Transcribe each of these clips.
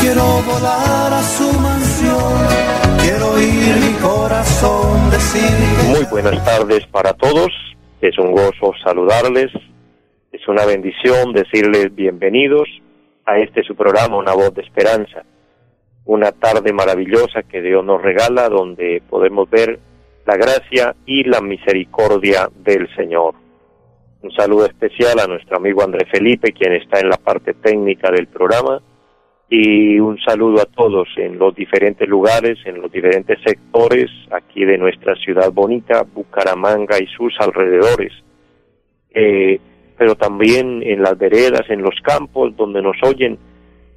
Quiero volar a su mansión, quiero mi corazón decir. Muy buenas tardes para todos, es un gozo saludarles, es una bendición decirles bienvenidos a este su programa, Una voz de esperanza. Una tarde maravillosa que Dios nos regala donde podemos ver la gracia y la misericordia del Señor. Un saludo especial a nuestro amigo André Felipe, quien está en la parte técnica del programa, y un saludo a todos en los diferentes lugares, en los diferentes sectores aquí de nuestra ciudad bonita, Bucaramanga y sus alrededores, eh, pero también en las veredas, en los campos donde nos oyen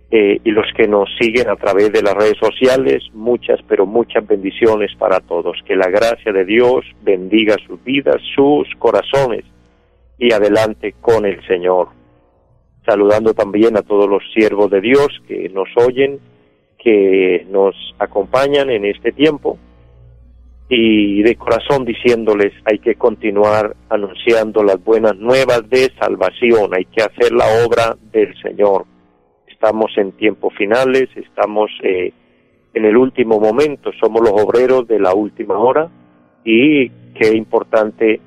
eh, y los que nos siguen a través de las redes sociales, muchas, pero muchas bendiciones para todos. Que la gracia de Dios bendiga sus vidas, sus corazones y adelante con el Señor. Saludando también a todos los siervos de Dios que nos oyen, que nos acompañan en este tiempo y de corazón diciéndoles hay que continuar anunciando las buenas nuevas de salvación, hay que hacer la obra del Señor. Estamos en tiempos finales, estamos eh, en el último momento, somos los obreros de la última hora y qué importante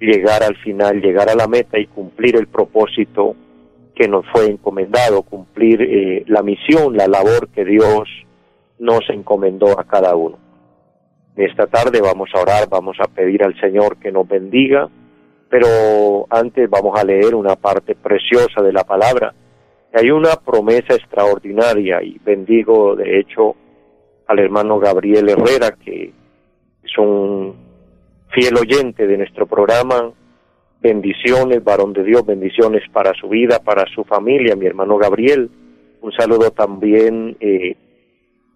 llegar al final, llegar a la meta y cumplir el propósito que nos fue encomendado, cumplir eh, la misión, la labor que Dios nos encomendó a cada uno. Esta tarde vamos a orar, vamos a pedir al Señor que nos bendiga, pero antes vamos a leer una parte preciosa de la palabra. Hay una promesa extraordinaria y bendigo de hecho al hermano Gabriel Herrera, que es un fiel oyente de nuestro programa. Bendiciones, varón de Dios, bendiciones para su vida, para su familia, mi hermano Gabriel. Un saludo también eh,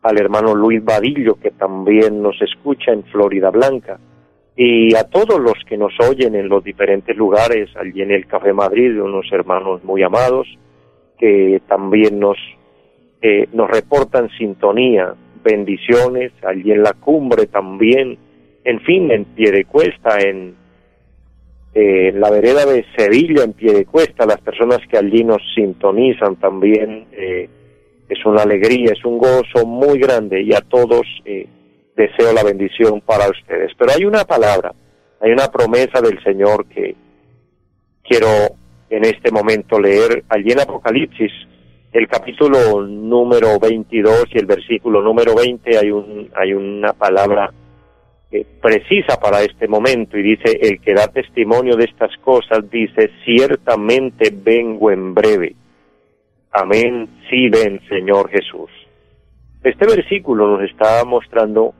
al hermano Luis Vadillo, que también nos escucha en Florida Blanca. Y a todos los que nos oyen en los diferentes lugares, allí en el Café Madrid, unos hermanos muy amados, que también nos, eh, nos reportan sintonía, bendiciones, allí en la cumbre también, en fin, en pie de cuesta, en eh, la vereda de Sevilla, en pie de cuesta, las personas que allí nos sintonizan también, eh, es una alegría, es un gozo muy grande y a todos deseo la bendición para ustedes. Pero hay una palabra, hay una promesa del Señor que quiero en este momento leer allí en Apocalipsis, el capítulo número 22 y el versículo número 20 hay un hay una palabra precisa para este momento y dice, el que da testimonio de estas cosas dice, ciertamente vengo en breve. Amén, sí ven, Señor Jesús. Este versículo nos está mostrando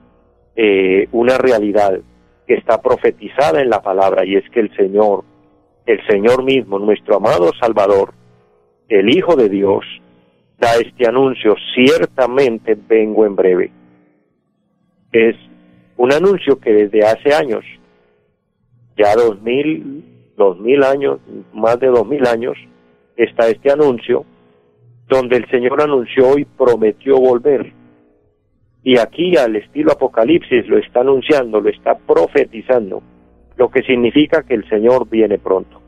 eh, una realidad que está profetizada en la palabra y es que el Señor, el Señor mismo, nuestro amado Salvador, el Hijo de Dios, da este anuncio, ciertamente vengo en breve. Es un anuncio que desde hace años, ya dos mil, dos mil años, más de dos mil años, está este anuncio donde el Señor anunció y prometió volver. Y aquí al estilo Apocalipsis lo está anunciando, lo está profetizando, lo que significa que el Señor viene pronto.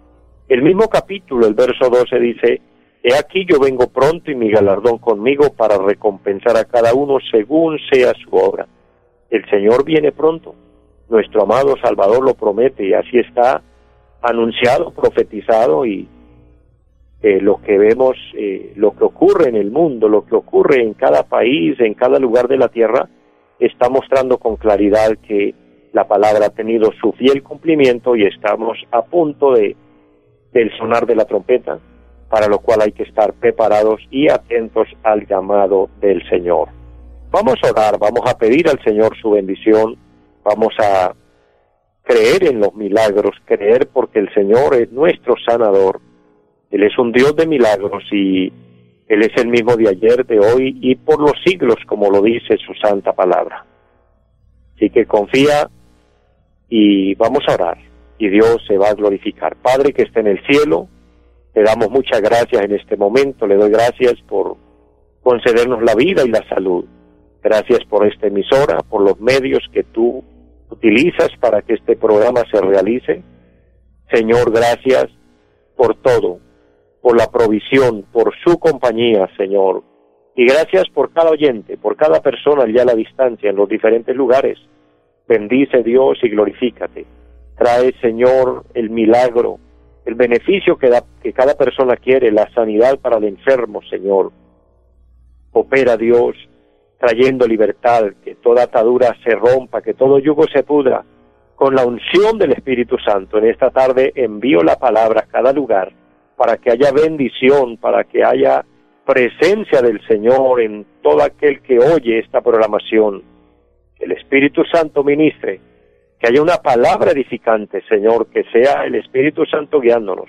El mismo capítulo, el verso 12 dice, He aquí yo vengo pronto y mi galardón conmigo para recompensar a cada uno según sea su obra el Señor viene pronto. Nuestro amado Salvador lo promete y así está anunciado, profetizado y eh, lo que vemos, eh, lo que ocurre en el mundo, lo que ocurre en cada país, en cada lugar de la tierra, está mostrando con claridad que la palabra ha tenido su fiel cumplimiento y estamos a punto de del sonar de la trompeta, para lo cual hay que estar preparados y atentos al llamado del Señor. Vamos a orar, vamos a pedir al Señor su bendición, vamos a creer en los milagros, creer porque el Señor es nuestro sanador. Él es un Dios de milagros y Él es el mismo de ayer, de hoy y por los siglos, como lo dice su santa palabra. Así que confía y vamos a orar y Dios se va a glorificar. Padre que está en el cielo, te damos muchas gracias en este momento, le doy gracias por concedernos la vida y la salud. Gracias por esta emisora, por los medios que tú utilizas para que este programa se realice. Señor, gracias por todo, por la provisión, por su compañía, Señor. Y gracias por cada oyente, por cada persona allá a la distancia, en los diferentes lugares. Bendice Dios y glorifícate. Trae, Señor, el milagro, el beneficio que, da, que cada persona quiere, la sanidad para el enfermo, Señor. Opera Dios, trayendo libertad, que toda atadura se rompa, que todo yugo se pudra. Con la unción del Espíritu Santo, en esta tarde envío la palabra a cada lugar para que haya bendición, para que haya presencia del Señor en todo aquel que oye esta programación. El Espíritu Santo ministre, que haya una palabra edificante, Señor, que sea el Espíritu Santo guiándonos,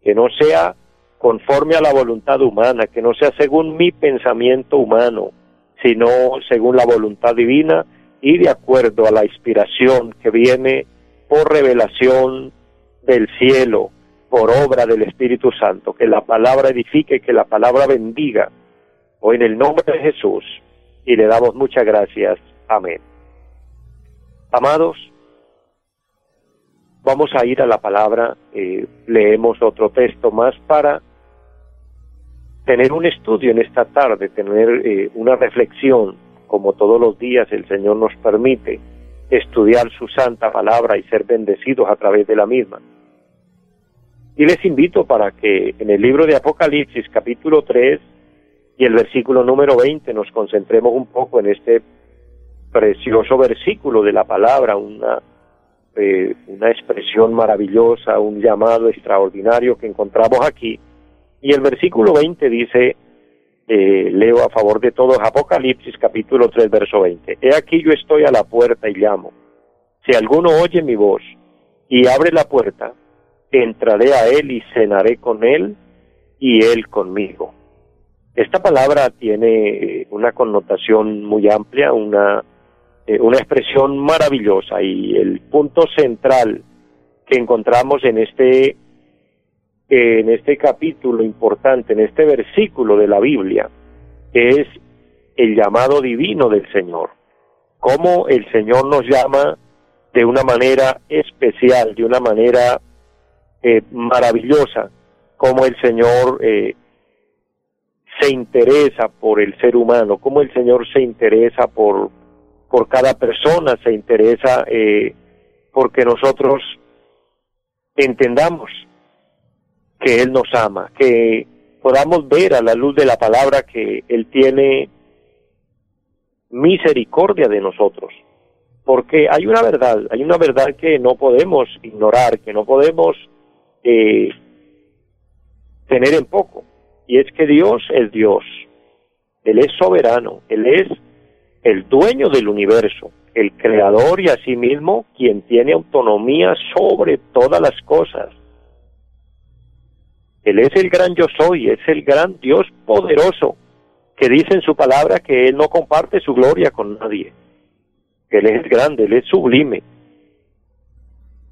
que no sea conforme a la voluntad humana, que no sea según mi pensamiento humano, sino según la voluntad divina y de acuerdo a la inspiración que viene por revelación del cielo, por obra del Espíritu Santo, que la palabra edifique, que la palabra bendiga, hoy en el nombre de Jesús, y le damos muchas gracias. Amén. Amados, vamos a ir a la palabra, eh, leemos otro texto más para tener un estudio en esta tarde, tener eh, una reflexión, como todos los días el Señor nos permite, estudiar su santa palabra y ser bendecidos a través de la misma. Y les invito para que en el libro de Apocalipsis capítulo 3 y el versículo número 20 nos concentremos un poco en este precioso versículo de la palabra, una, eh, una expresión maravillosa, un llamado extraordinario que encontramos aquí y el versículo 20 dice, eh, leo a favor de todos, Apocalipsis capítulo 3, verso 20. He aquí yo estoy a la puerta y llamo. Si alguno oye mi voz y abre la puerta, entraré a él y cenaré con él y él conmigo. Esta palabra tiene una connotación muy amplia, una, eh, una expresión maravillosa y el punto central que encontramos en este en este capítulo importante, en este versículo de la Biblia, es el llamado divino del Señor. Cómo el Señor nos llama de una manera especial, de una manera eh, maravillosa, cómo el Señor eh, se interesa por el ser humano, cómo el Señor se interesa por, por cada persona, se interesa eh, porque nosotros entendamos que Él nos ama, que podamos ver a la luz de la palabra que Él tiene misericordia de nosotros. Porque hay una verdad, hay una verdad que no podemos ignorar, que no podemos eh, tener en poco. Y es que Dios es Dios. Él es soberano, Él es el dueño del universo, el creador y asimismo quien tiene autonomía sobre todas las cosas. Él es el gran yo soy, es el gran Dios poderoso, que dice en su palabra que Él no comparte su gloria con nadie, Él es grande, Él es sublime.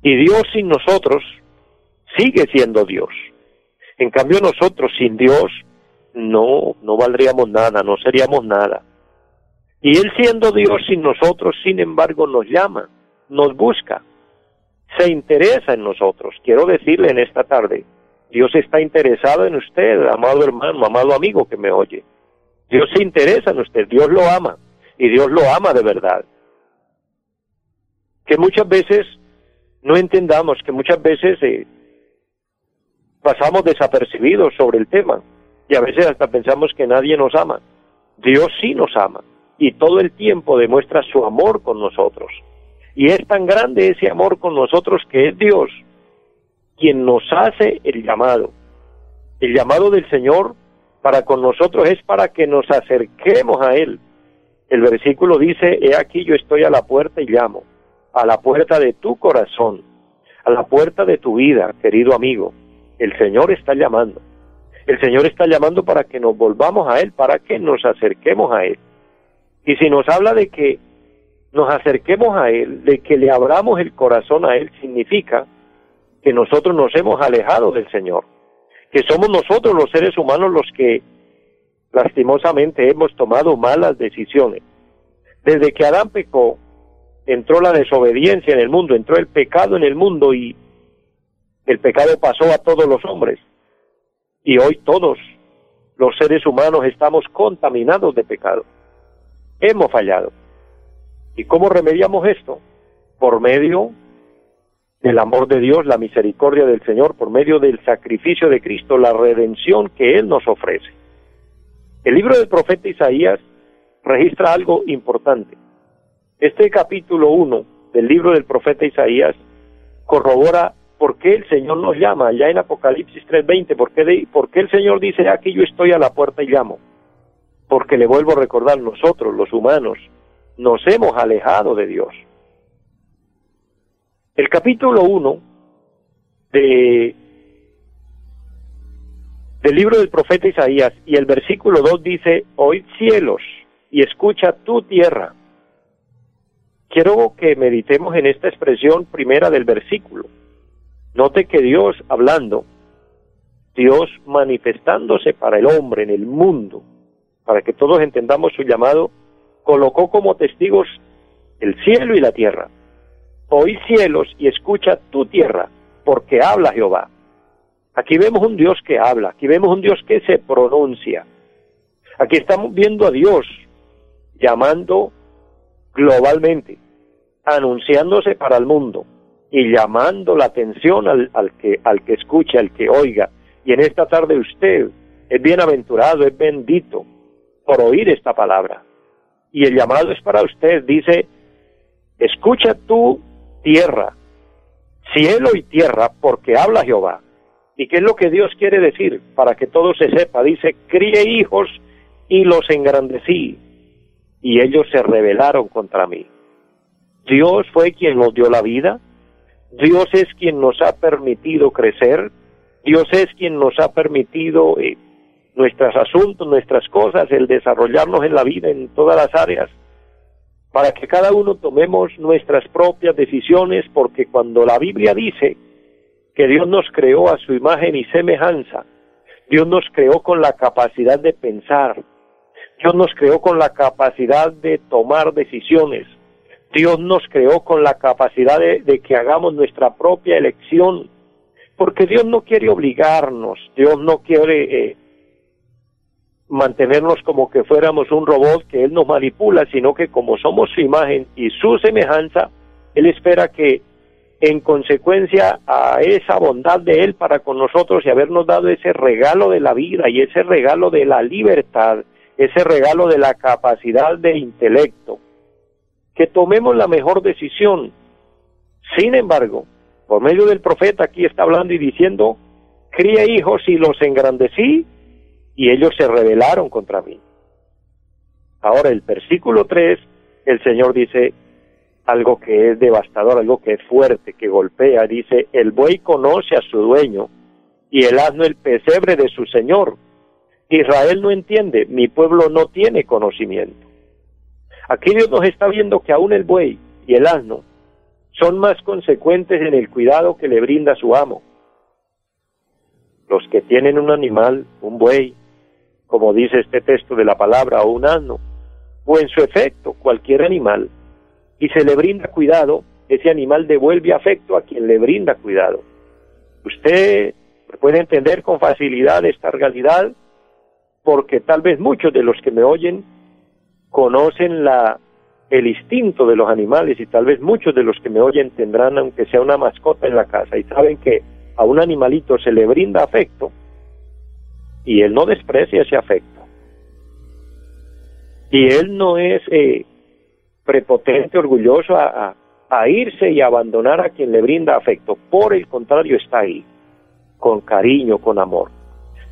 Y Dios sin nosotros sigue siendo Dios. En cambio nosotros sin Dios no, no valdríamos nada, no seríamos nada. Y Él siendo Dios sin nosotros, sin embargo, nos llama, nos busca, se interesa en nosotros. Quiero decirle en esta tarde, Dios está interesado en usted, amado hermano, amado amigo que me oye. Dios se interesa en usted, Dios lo ama y Dios lo ama de verdad. Que muchas veces no entendamos, que muchas veces eh, pasamos desapercibidos sobre el tema y a veces hasta pensamos que nadie nos ama. Dios sí nos ama y todo el tiempo demuestra su amor con nosotros. Y es tan grande ese amor con nosotros que es Dios quien nos hace el llamado. El llamado del Señor para con nosotros es para que nos acerquemos a Él. El versículo dice, he aquí yo estoy a la puerta y llamo. a la puerta de tu corazón, a la puerta de tu vida, querido amigo. El Señor está llamando. El Señor está llamando para que nos volvamos a Él, para que nos acerquemos a Él. Y si nos habla de que nos acerquemos a Él, de que le abramos el corazón a Él, significa que nosotros nos hemos alejado del Señor, que somos nosotros los seres humanos los que lastimosamente hemos tomado malas decisiones. Desde que Adán pecó, entró la desobediencia en el mundo, entró el pecado en el mundo y el pecado pasó a todos los hombres. Y hoy todos los seres humanos estamos contaminados de pecado. Hemos fallado. ¿Y cómo remediamos esto? Por medio del amor de Dios, la misericordia del Señor, por medio del sacrificio de Cristo, la redención que Él nos ofrece. El libro del profeta Isaías registra algo importante. Este capítulo 1 del libro del profeta Isaías corrobora por qué el Señor nos llama, ya en Apocalipsis 3:20, por qué, por qué el Señor dice, aquí yo estoy a la puerta y llamo. Porque le vuelvo a recordar, nosotros, los humanos, nos hemos alejado de Dios. El capítulo 1 de del libro del profeta Isaías y el versículo 2 dice, oíd cielos y escucha tu tierra. Quiero que meditemos en esta expresión primera del versículo. Note que Dios hablando, Dios manifestándose para el hombre en el mundo, para que todos entendamos su llamado, colocó como testigos el cielo y la tierra. Oí cielos y escucha tu tierra, porque habla Jehová. Aquí vemos un Dios que habla, aquí vemos un Dios que se pronuncia. Aquí estamos viendo a Dios llamando globalmente, anunciándose para el mundo y llamando la atención al, al, que, al que escuche, al que oiga. Y en esta tarde usted es bienaventurado, es bendito por oír esta palabra. Y el llamado es para usted, dice, escucha tu tierra, cielo y tierra, porque habla Jehová. ¿Y qué es lo que Dios quiere decir? Para que todo se sepa, dice, críe hijos y los engrandecí, y ellos se rebelaron contra mí. Dios fue quien nos dio la vida, Dios es quien nos ha permitido crecer, Dios es quien nos ha permitido eh, nuestros asuntos, nuestras cosas, el desarrollarnos en la vida en todas las áreas, para que cada uno tomemos nuestras propias decisiones, porque cuando la Biblia dice que Dios nos creó a su imagen y semejanza, Dios nos creó con la capacidad de pensar, Dios nos creó con la capacidad de tomar decisiones, Dios nos creó con la capacidad de, que hagamos nuestra propia elección, porque Dios no quiere obligarnos, Dios no quiere eh, mantenernos como que fuéramos un robot que Él nos manipula, sino que como somos su imagen y su semejanza, Él espera que en consecuencia a esa bondad de Él para con nosotros y habernos dado ese regalo de la vida y ese regalo de la libertad, ese regalo de la capacidad de intelecto, que tomemos la mejor decisión. Sin embargo, por medio del profeta aquí está hablando y diciendo, cría hijos y los engrandecí y ellos se rebelaron contra mí. Ahora el versículo 3, el Señor dice algo que es devastador, algo que es fuerte, que golpea, dice, el buey conoce a su dueño y el asno el pesebre de su Señor. Israel no entiende, mi pueblo no tiene conocimiento. Aquí Dios nos está viendo que aún el buey y el asno son más consecuentes en el cuidado que le brinda su amo. Los que tienen un animal, un buey, como dice este texto de la palabra, o un asno, o en su efecto cualquier animal, y se le brinda cuidado, ese animal devuelve afecto a quien le brinda cuidado. Usted puede entender con facilidad esta realidad porque tal vez muchos de los que me oyen conocen el instinto de los animales y tal vez muchos de los que me oyen tendrán, aunque sea una mascota en la casa, y saben que a un animalito se le brinda afecto y él no desprecia ese afecto. Y él no es eh, prepotente, orgulloso a, a irse y abandonar a quien le brinda afecto. Por el contrario, está ahí, con cariño, con amor.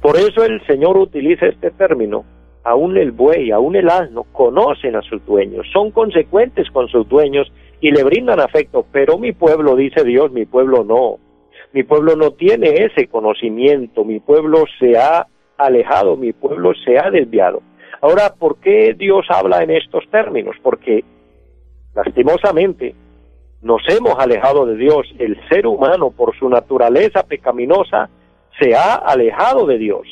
Por eso el Señor utiliza este término aún el buey, aún el asno, conocen a sus dueños, son consecuentes con sus dueños y le brindan afecto, pero mi pueblo, dice Dios, mi pueblo no. Mi pueblo no tiene ese conocimiento, mi pueblo se ha alejado, mi pueblo se ha desviado. Ahora, ¿por qué Dios habla en estos términos? Porque, lastimosamente, nos hemos alejado de Dios. El ser humano, por su naturaleza pecaminosa, se ha alejado de Dios.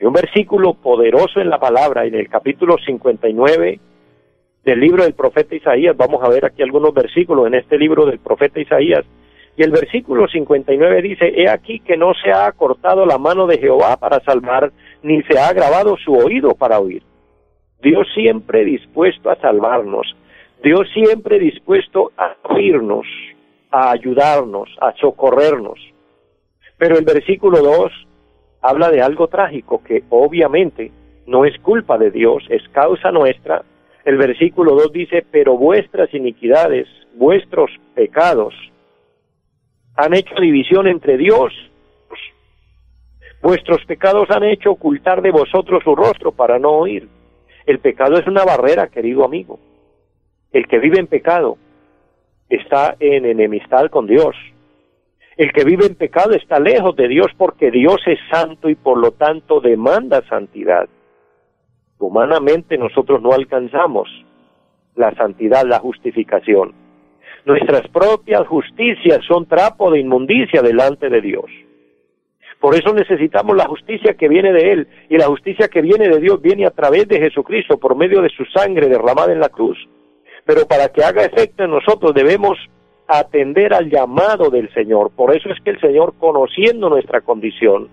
Hay un versículo poderoso en la palabra, en el capítulo 59 del libro del profeta Isaías. Vamos a ver aquí algunos versículos en este libro del profeta Isaías. Y el versículo 59 dice, He aquí que no se ha cortado la mano de Jehová para salvar, ni se ha agravado su oído para oír. Dios siempre dispuesto a salvarnos, Dios siempre dispuesto a oírnos, a ayudarnos, a socorrernos. Pero el versículo 2 habla de algo trágico que obviamente no es culpa de Dios, es causa nuestra. El versículo 2 dice, pero vuestras iniquidades, vuestros pecados, han hecho división entre Dios. Vuestros pecados han hecho ocultar de vosotros su rostro para no oír. El pecado es una barrera, querido amigo. El que vive en pecado está en enemistad con Dios. El que vive en pecado está lejos de Dios porque Dios es santo y por lo tanto demanda santidad. Humanamente nosotros no alcanzamos la santidad, la justificación. Nuestras propias justicias son trapo de inmundicia delante de Dios. Por eso necesitamos la justicia que viene de Él. Y la justicia que viene de Dios viene a través de Jesucristo por medio de su sangre derramada en la cruz. Pero para que haga efecto en nosotros debemos atender al llamado del Señor. Por eso es que el Señor, conociendo nuestra condición,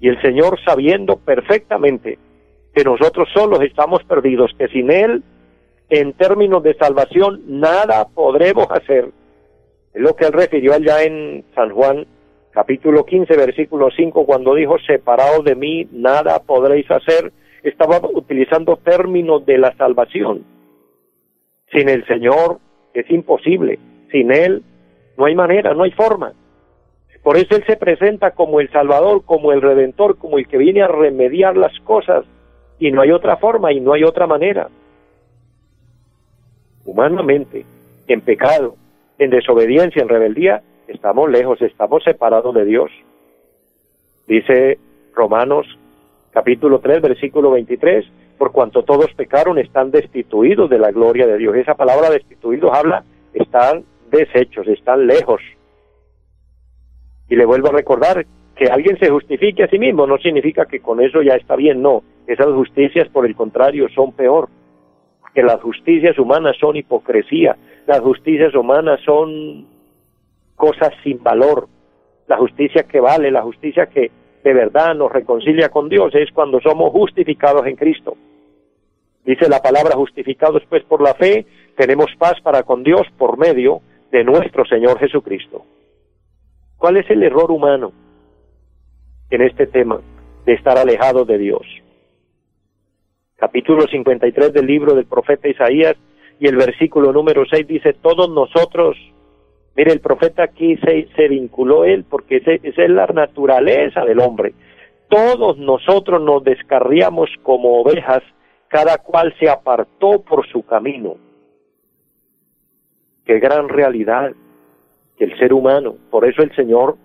y el Señor sabiendo perfectamente que nosotros solos estamos perdidos, que sin Él, en términos de salvación, nada podremos hacer. Es lo que Él refirió allá en San Juan, capítulo 15, versículo 5, cuando dijo, separados de mí, nada podréis hacer. Estaba utilizando términos de la salvación. Sin el Señor es imposible. Sin Él no hay manera, no hay forma. Por eso Él se presenta como el Salvador, como el Redentor, como el que viene a remediar las cosas. Y no hay otra forma y no hay otra manera. Humanamente, en pecado, en desobediencia, en rebeldía, estamos lejos, estamos separados de Dios. Dice Romanos capítulo 3, versículo 23, por cuanto todos pecaron, están destituidos de la gloria de Dios. Esa palabra destituidos habla, están deshechos, están lejos. Y le vuelvo a recordar que alguien se justifique a sí mismo no significa que con eso ya está bien, no. Esas justicias, por el contrario, son peor. Que las justicias humanas son hipocresía, las justicias humanas son cosas sin valor. La justicia que vale, la justicia que de verdad nos reconcilia con Dios es cuando somos justificados en Cristo. Dice la palabra justificados pues por la fe, tenemos paz para con Dios por medio de nuestro Señor Jesucristo. ¿Cuál es el error humano en este tema de estar alejado de Dios? Capítulo 53 del libro del profeta Isaías y el versículo número 6 dice, todos nosotros, mire, el profeta aquí se, vinculó él porque esa es la naturaleza del hombre. Todos nosotros nos descarriamos como ovejas, cada cual se apartó por su camino qué gran realidad que el ser humano, por eso el Señor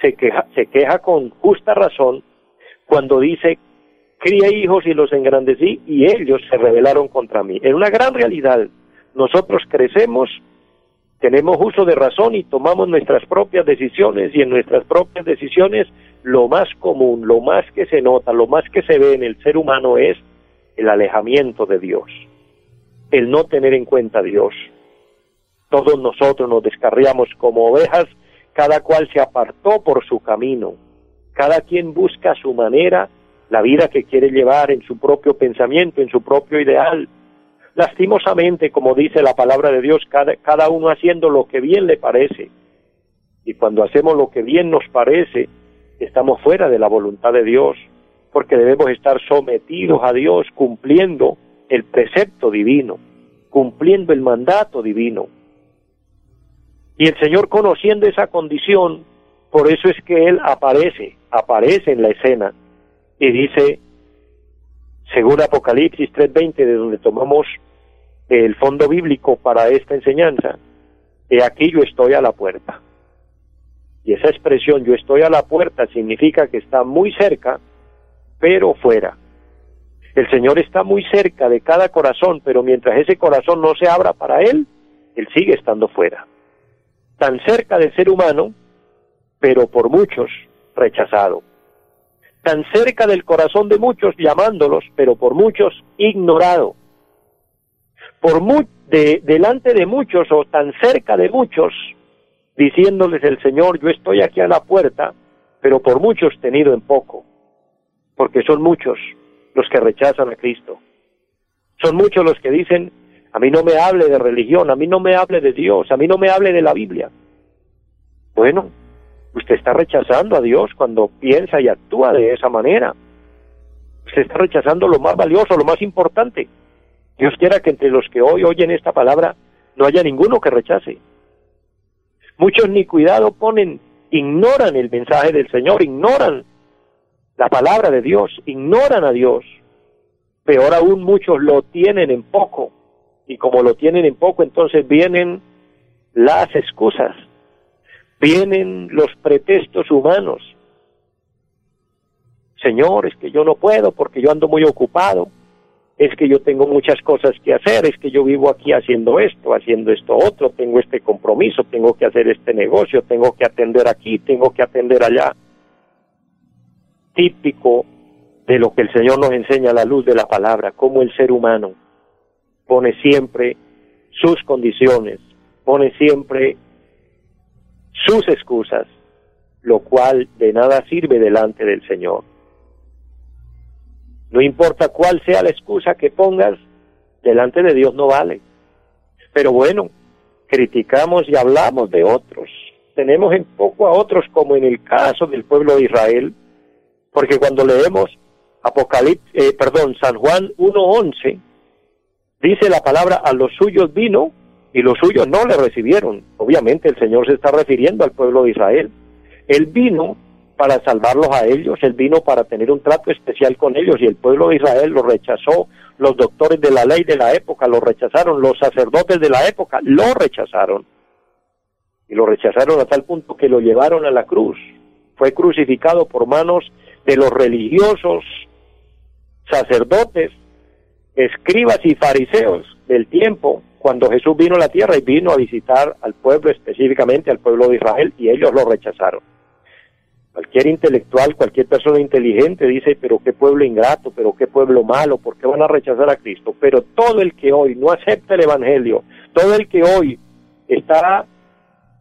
se queja, se queja con justa razón cuando dice, crié hijos y los engrandecí y ellos se rebelaron contra mí. En una gran realidad, nosotros crecemos, tenemos uso de razón y tomamos nuestras propias decisiones y en nuestras propias decisiones lo más común, lo más que se nota, lo más que se ve en el ser humano es el alejamiento de Dios, el no tener en cuenta a Dios, todos nosotros nos descarriamos como ovejas, cada cual se apartó por su camino. Cada quien busca su manera la vida que quiere llevar en su propio pensamiento, en su propio ideal. Lastimosamente, como dice la palabra de Dios, cada, cada uno haciendo lo que bien le parece. Y cuando hacemos lo que bien nos parece, estamos fuera de la voluntad de Dios, porque debemos estar sometidos a Dios, cumpliendo el precepto divino, cumpliendo el mandato divino. Y el Señor conociendo esa condición, por eso es que Él aparece, aparece en la escena y dice, según Apocalipsis 3.20, de donde tomamos el fondo bíblico para esta enseñanza, he aquí yo estoy a la puerta. Y esa expresión yo estoy a la puerta significa que está muy cerca, pero fuera. El Señor está muy cerca de cada corazón, pero mientras ese corazón no se abra para Él, Él sigue estando fuera. Tan cerca del ser humano, pero por muchos rechazado. Tan cerca del corazón de muchos llamándolos, pero por muchos ignorado. Por de, delante de muchos o tan cerca de muchos, diciéndoles el Señor, yo estoy aquí a la puerta, pero por muchos tenido en poco, porque son muchos los que rechazan a Cristo. Son muchos los que dicen, a mí no me hable de religión, a mí no me hable de Dios, a mí no me hable de la Biblia. Bueno, usted está rechazando a Dios cuando piensa y actúa de esa manera. Usted está rechazando lo más valioso, lo más importante. Dios quiera que entre los que hoy oyen esta palabra no haya ninguno que rechace. Muchos ni cuidado ponen, ignoran el mensaje del Señor, ignoran la palabra de Dios, ignoran a Dios. Peor aún, muchos lo tienen en poco. Y como lo tienen en poco, entonces vienen las excusas, vienen los pretextos humanos. Señor, es que yo no puedo porque yo ando muy ocupado, es que yo tengo muchas cosas que hacer, es que yo vivo aquí haciendo esto, haciendo esto otro, tengo este compromiso, tengo que hacer este negocio, tengo que atender aquí, tengo que atender allá. Típico de lo que el Señor nos enseña a la luz de la palabra, cómo el ser humano pone siempre sus condiciones, pone siempre sus excusas, lo cual de nada sirve delante del Señor. No importa cuál sea la excusa que pongas, delante de Dios no vale. Pero bueno, criticamos y hablamos de otros. Tenemos en poco a otros como en el caso del pueblo de Israel, porque cuando leemos Apocalipsis, eh, perdón, San Juan 1.11, dice la palabra, a los suyos vino y los suyos no le recibieron. Obviamente el Señor se está refiriendo al pueblo de Israel. Él vino para salvarlos a ellos, él vino para tener un trato especial con ellos y el pueblo de Israel lo rechazó, los doctores de la ley de la época lo rechazaron, los sacerdotes de la época lo rechazaron. Y lo rechazaron a tal punto que lo llevaron a la cruz. Fue crucificado por manos de los religiosos, sacerdotes, escribas y fariseos del tiempo, cuando Jesús vino a la tierra y vino a visitar al pueblo, específicamente al pueblo de Israel, y ellos lo rechazaron. Cualquier intelectual, cualquier persona inteligente dice, pero qué pueblo ingrato, pero qué pueblo malo, ¿por qué van a rechazar a Cristo? Pero todo el que hoy no acepta el Evangelio, todo el que hoy está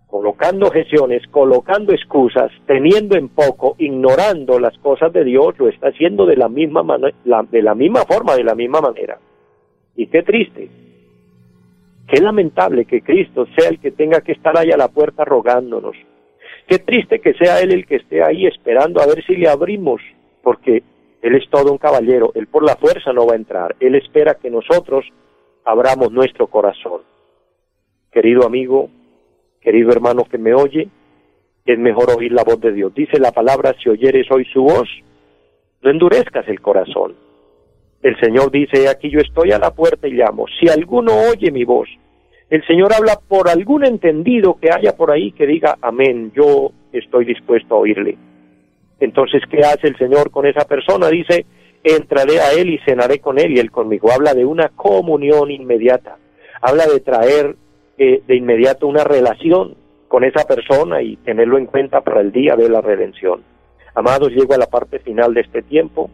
colocando objeciones, colocando excusas, teniendo en poco, ignorando las cosas de Dios, lo está haciendo de la misma de la misma forma, de la misma manera. Y qué triste, qué lamentable que Cristo sea el que tenga que estar ahí a la puerta rogándonos. Qué triste que sea Él el que esté ahí esperando a ver si le abrimos, porque Él es todo un caballero, Él por la fuerza no va a entrar, Él espera que nosotros abramos nuestro corazón. Querido amigo, Querido hermano que me oye, es mejor oír la voz de Dios. Dice la palabra, si oyeres hoy su voz, no endurezcas el corazón. El Señor dice, aquí yo estoy a la puerta y llamo. Si alguno oye mi voz, el Señor habla por algún entendido que haya por ahí que diga, amén, yo estoy dispuesto a oírle. Entonces, ¿qué hace el Señor con esa persona? Dice, entraré a Él y cenaré con Él y Él conmigo. Habla de una comunión inmediata. Habla de traer de inmediato una relación con esa persona y tenerlo en cuenta para el día de la redención. Amados, llego a la parte final de este tiempo.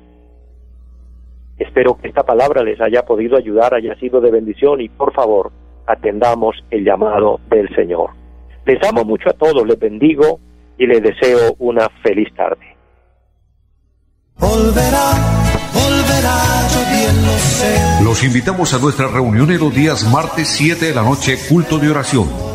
Espero que esta palabra les haya podido ayudar, haya sido de bendición y por favor atendamos el llamado del Señor. Les amo mucho a todos, les bendigo y les deseo una feliz tarde. Los invitamos a nuestra reunión en los días martes 7 de la noche, culto de oración.